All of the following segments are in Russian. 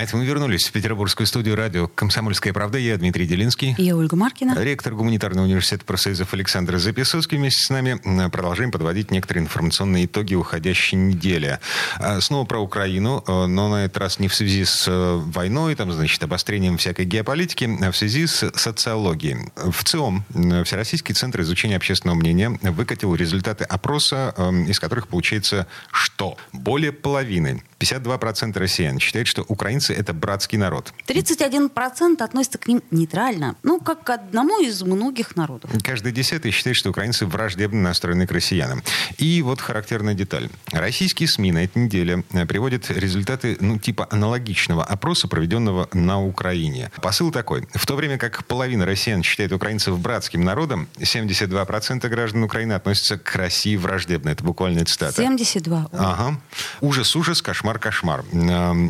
А это мы вернулись в петербургскую студию радио «Комсомольская правда». Я Дмитрий Делинский. Я Ольга Маркина. Ректор гуманитарного университета профсоюзов Александр Записоцкий вместе с нами. Продолжаем подводить некоторые информационные итоги уходящей недели. А, снова про Украину, а, но на этот раз не в связи с э, войной, там, значит, обострением всякой геополитики, а в связи с социологией. В ЦИОМ, Всероссийский центр изучения общественного мнения, выкатил результаты опроса, из которых получается, что более половины 52% россиян считают, что украинцы – это братский народ. 31% относятся к ним нейтрально. Ну, как к одному из многих народов. Каждый десятый считает, что украинцы враждебно настроены к россиянам. И вот характерная деталь. Российские СМИ на этой неделе э, приводят результаты, ну, типа аналогичного опроса, проведенного на Украине. Посыл такой. В то время как половина россиян считает украинцев братским народом, 72% граждан Украины относятся к России враждебно. Это буквально цитата. 72. Ага. Ужас-ужас, кошмар кошмар-кошмар.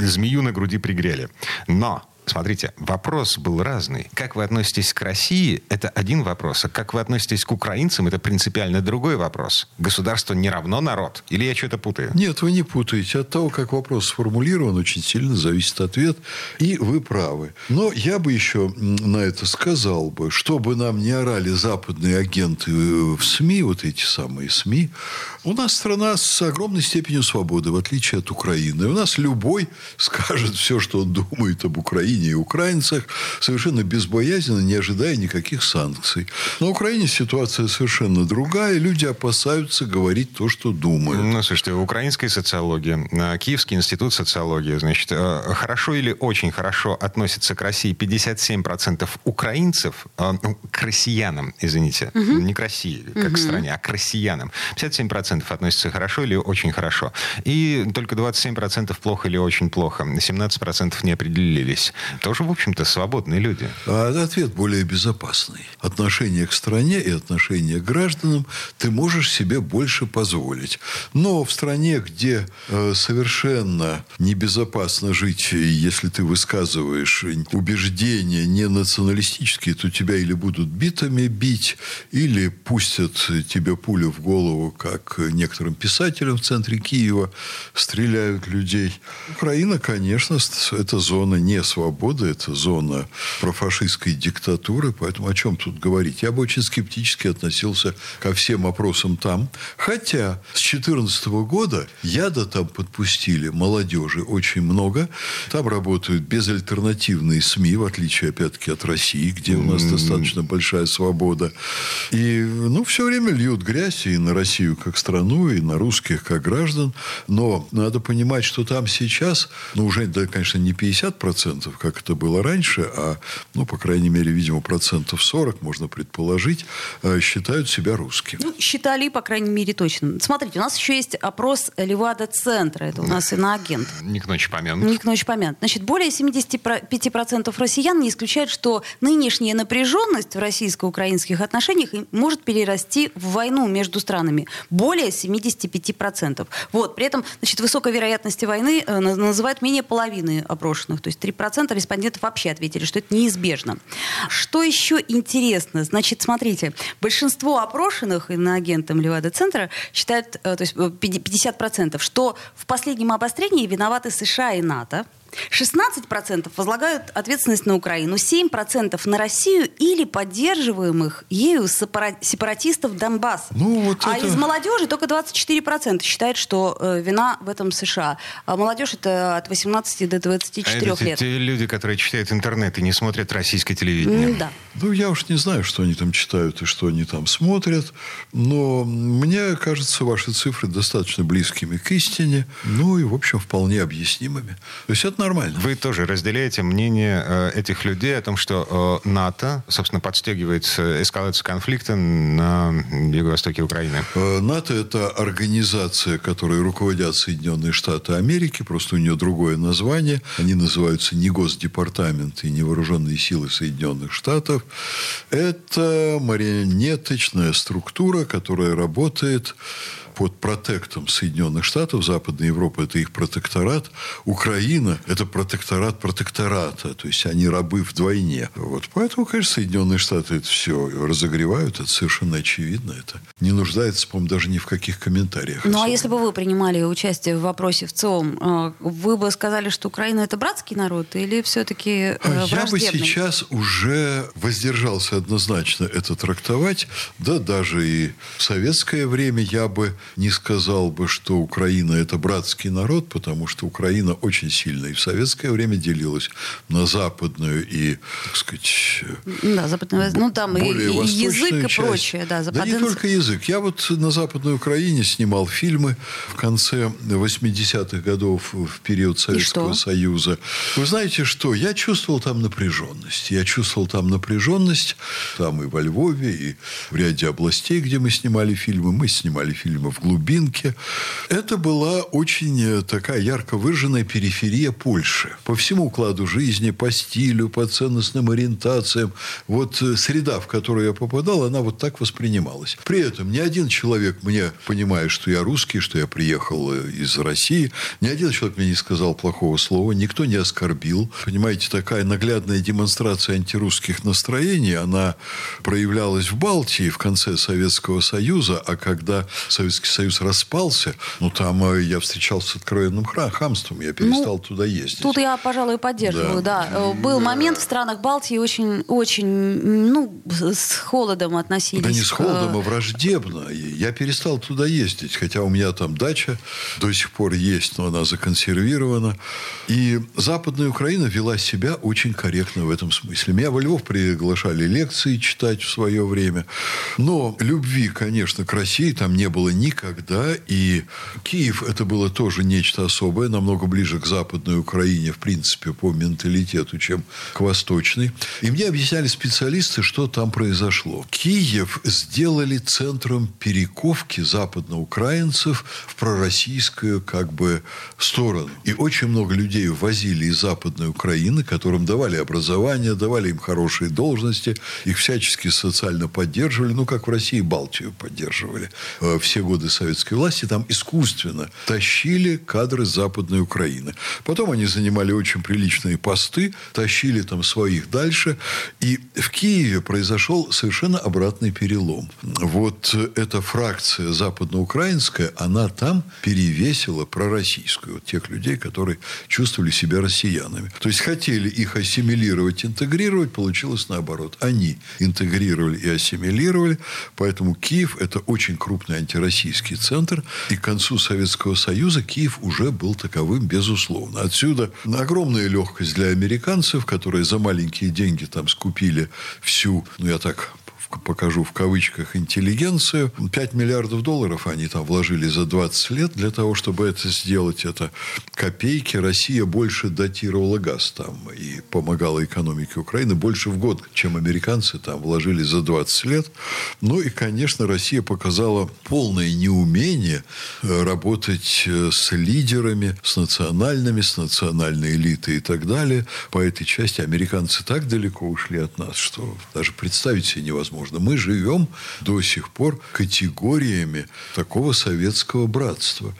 Змею на груди пригрели. Но Смотрите, вопрос был разный. Как вы относитесь к России, это один вопрос. А как вы относитесь к украинцам, это принципиально другой вопрос. Государство не равно народ? Или я что-то путаю? Нет, вы не путаете. От того, как вопрос сформулирован, очень сильно зависит ответ. И вы правы. Но я бы еще на это сказал бы, чтобы нам не орали западные агенты в СМИ, вот эти самые СМИ, у нас страна с огромной степенью свободы, в отличие от Украины. У нас любой скажет все, что он думает об Украине Украине и украинцах совершенно безбоязненно, не ожидая никаких санкций. На Украине ситуация совершенно другая. Люди опасаются говорить то, что думают. Ну, слушайте, украинская социология, э, Киевский институт социологии, значит, э, хорошо или очень хорошо относится к России 57% украинцев, э, ну, к россиянам, извините, угу. не к России, как угу. к стране, а к россиянам. 57% относятся хорошо или очень хорошо. И только 27% плохо или очень плохо. 17% не определились тоже, в общем-то, свободные люди. А ответ более безопасный. Отношение к стране и отношение к гражданам ты можешь себе больше позволить. Но в стране, где э, совершенно небезопасно жить, если ты высказываешь убеждения не националистические, то тебя или будут битами бить, или пустят тебе пулю в голову, как некоторым писателям в центре Киева стреляют людей. Украина, конечно, это зона не свободная свободы, это зона профашистской диктатуры, поэтому о чем тут говорить? Я бы очень скептически относился ко всем опросам там. Хотя с 2014 года яда там подпустили молодежи очень много. Там работают безальтернативные СМИ, в отличие, опять-таки, от России, где у нас достаточно большая свобода. И, ну, все время льют грязь и на Россию как страну, и на русских как граждан. Но надо понимать, что там сейчас, ну, уже, да, конечно, не 50%, как это было раньше, а, ну, по крайней мере, видимо, процентов 40, можно предположить, э, считают себя русскими. Ну, считали, по крайней мере, точно. Смотрите, у нас еще есть опрос Левада-центра. Это у нас иноагент. Не к ночи помянут. Не к ночи помянут. Значит, более 75% россиян не исключают, что нынешняя напряженность в российско-украинских отношениях может перерасти в войну между странами. Более 75%. Вот. При этом, значит, высокой вероятности войны э, называют менее половины опрошенных. То есть 3% 90% респондентов вообще ответили, что это неизбежно. Что еще интересно? Значит, смотрите, большинство опрошенных иноагентом Левада-центра считают, э, то есть 50%, э, что в последнем обострении виноваты США и НАТО, 16% возлагают ответственность на Украину, 7% на Россию или поддерживаемых ею сепаратистов Донбасса. Ну, вот а это... из молодежи только 24% считают, что э, вина в этом США. А молодежь это от 18 до 24 а это лет. Те люди, которые читают интернет и не смотрят российское телевидение. да. Ну, я уж не знаю, что они там читают и что они там смотрят, но мне кажется, ваши цифры достаточно близкими к истине, ну и, в общем, вполне объяснимыми. То есть это это нормально. Вы тоже разделяете мнение э, этих людей о том, что э, НАТО, собственно, подстегивает эскалацию конфликта на юго-востоке Украины? Э, НАТО – это организация, которой руководят Соединенные Штаты Америки, просто у нее другое название. Они называются не Госдепартамент и не Вооруженные силы Соединенных Штатов. Это марионеточная структура, которая работает под протектом Соединенных Штатов, Западной Европы – это их протекторат. Украина – это протекторат протектората. То есть, они рабы вдвойне. Вот. Поэтому, конечно, Соединенные Штаты это все разогревают. Это совершенно очевидно. Это не нуждается, по-моему, даже ни в каких комментариях. Ну, а если бы вы принимали участие в вопросе в ЦИОМ, э, вы бы сказали, что Украина – это братский народ или все-таки э, Я бы сейчас уже воздержался однозначно это трактовать. Да, даже и в советское время я бы не сказал бы, что Украина – это братский народ, потому что Украина очень сильно и в советское время делилась на западную и, так сказать, да, западную, ну там и, и язык и часть. прочее. Да, да не только язык. Я вот на Западной Украине снимал фильмы в конце 80-х годов в период Советского Союза. Вы знаете что? Я чувствовал там напряженность. Я чувствовал там напряженность там и во Львове, и в ряде областей, где мы снимали фильмы. Мы снимали фильмы в глубинке. Это была очень э, такая ярко выраженная периферия Польши. По всему укладу жизни, по стилю, по ценностным ориентациям. Вот э, среда, в которую я попадал, она вот так воспринималась. При этом ни один человек мне, понимая, что я русский, что я приехал э, из России, ни один человек мне не сказал плохого слова, никто не оскорбил. Понимаете, такая наглядная демонстрация антирусских настроений, она проявлялась в Балтии в конце Советского Союза, а когда Советский Союз распался, ну, там э, я встречался с откровенным хамством, я перестал ну, туда ездить. Тут я, пожалуй, поддерживаю, да. да. Э, был момент в странах Балтии очень, очень, ну, с холодом относились. Да не с холодом, а враждебно. Я перестал туда ездить, хотя у меня там дача до сих пор есть, но она законсервирована. И Западная Украина вела себя очень корректно в этом смысле. Меня во Львов приглашали лекции читать в свое время. Но любви, конечно, к России там не было ни никогда. И Киев это было тоже нечто особое, намного ближе к Западной Украине, в принципе, по менталитету, чем к Восточной. И мне объясняли специалисты, что там произошло. Киев сделали центром перековки западноукраинцев в пророссийскую как бы сторону. И очень много людей возили из Западной Украины, которым давали образование, давали им хорошие должности, их всячески социально поддерживали, ну, как в России Балтию поддерживали э, все годы советской власти там искусственно тащили кадры Западной Украины. Потом они занимали очень приличные посты, тащили там своих дальше. И в Киеве произошел совершенно обратный перелом. Вот эта фракция западноукраинская, она там перевесила пророссийскую. Вот тех людей, которые чувствовали себя россиянами. То есть хотели их ассимилировать, интегрировать, получилось наоборот. Они интегрировали и ассимилировали, поэтому Киев – это очень крупный антироссийский политический центр, и к концу Советского Союза Киев уже был таковым, безусловно. Отсюда огромная легкость для американцев, которые за маленькие деньги там скупили всю, ну я так покажу в кавычках, интеллигенцию. 5 миллиардов долларов они там вложили за 20 лет для того, чтобы это сделать. Это копейки. Россия больше датировала газ там и помогала экономике Украины больше в год, чем американцы там вложили за 20 лет. Ну и, конечно, Россия показала полное неумение э, работать э, с лидерами, с национальными, с национальной элитой и так далее. По этой части американцы так далеко ушли от нас, что даже представить себе невозможно возможно. Мы живем до сих пор категориями такого советского братства.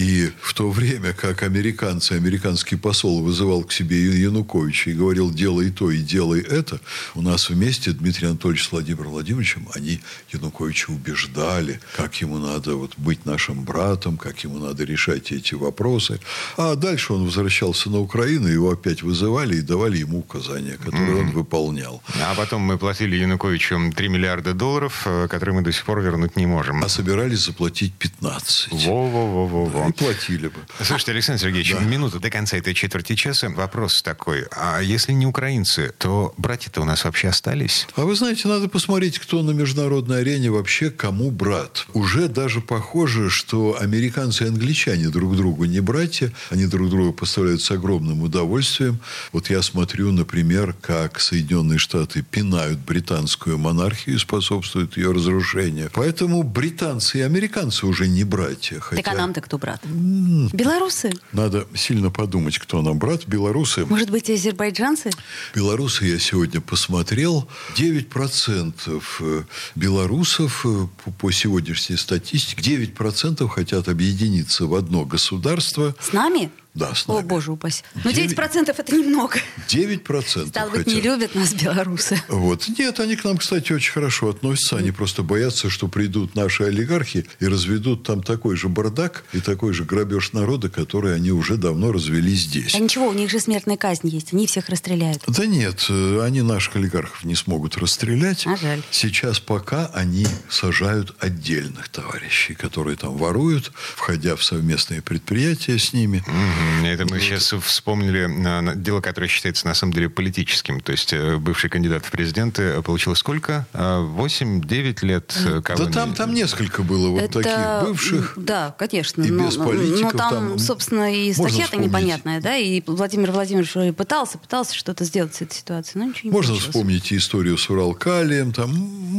И в то время, как американцы, американский посол вызывал к себе Януковича и говорил, делай то и делай это, у нас вместе Дмитрий Анатольевич с Владимиром Владимировичем, они Януковича убеждали, как ему надо вот быть нашим братом, как ему надо решать эти вопросы. А дальше он возвращался на Украину, его опять вызывали и давали ему указания, которые mm-hmm. он выполнял. А потом мы платили Януковичу 3 миллиарда долларов, э, которые мы до сих пор вернуть не можем. А собирались заплатить 15. Во-во-во-во. И платили бы. Слушайте, Александр Сергеевич, Да. минута до конца этой четверти часа. Вопрос такой. А если не украинцы, то братья-то у нас вообще остались? А вы знаете, надо посмотреть, кто на международной арене вообще кому брат. Уже даже похоже, что американцы и англичане друг другу не братья, они друг друга поставляют с огромным удовольствием. Вот я смотрю, например, как Соединенные Штаты пинают британскую монархию и способствуют ее разрушению. Поэтому британцы и американцы уже не братья. Так а хотя нам-то кто брат? Белорусы? Надо сильно подумать, кто нам брат. Белорусы. Может быть, и азербайджанцы? Белорусы я сегодня посмотрел. 9% э, белорусов э, по сегодняшней статистике, 9% хотят объединиться в одно государство. С нами? Да, с О, нами. боже упаси. Ну, Девять- 9% это немного. 9% Стало быть, не любят нас белорусы. Вот. Нет, они к нам, кстати, очень хорошо относятся. Они просто боятся, что придут наши олигархи и разведут там такой же бардак и такой же грабеж народа, который они уже давно развели здесь. А ничего, у них же смертная казнь есть. Они всех расстреляют. Да нет, э, они наших олигархов не смогут расстрелять. А жаль. Сейчас пока они сажают отдельных товарищей, которые там воруют, входя в совместные предприятия с ними. Мгм. Это мы сейчас вспомнили а, дело, которое считается на самом деле политическим. То есть э, бывший кандидат в президенты получил сколько? А, 8-9 лет э, Да там, там несколько было вот это, таких бывших. Да, конечно. и но, без политиков но там, там собственно, и статья-то непонятная, да, и Владимир Владимирович пытался, пытался что-то сделать с этой ситуацией, но ничего не Можно получилось. вспомнить и историю с Уралкалием, там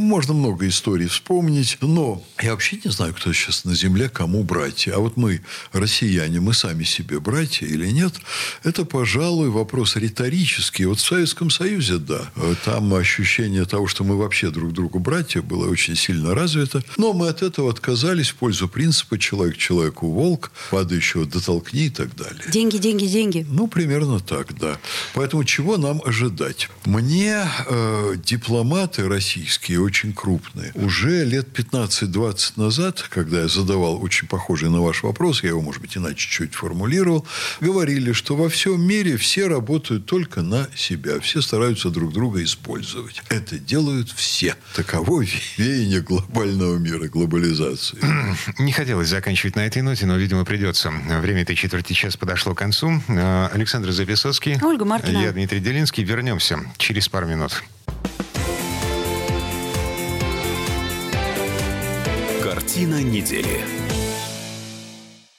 можно много историй вспомнить, но я вообще не знаю, кто сейчас на земле кому братья. А вот мы, россияне, мы сами себе братья или нет, это, пожалуй, вопрос риторический. Вот в Советском Союзе, да, там ощущение того, что мы вообще друг другу братья, было очень сильно развито, но мы от этого отказались в пользу принципа «человек человеку волк», падающего дотолкни и так далее. Деньги, деньги, деньги. Ну, примерно так, да. Поэтому чего нам ожидать? Мне э, дипломаты российские, очень крупные, уже лет 15-20 назад, когда я задавал очень похожий на ваш вопрос, я его, может быть, иначе чуть формулировал, говорили, что во всем мире все работают только на себя, все стараются друг друга использовать. Это делают все. Таково веяние глобального мира, глобализации. Не хотелось заканчивать на этой ноте, но, видимо, придется. Время этой четверти часа подошло к концу. А, Александр Записоцкий. Ольга Маркина. Я Дмитрий Делинский. Вернемся через пару минут. Картина недели.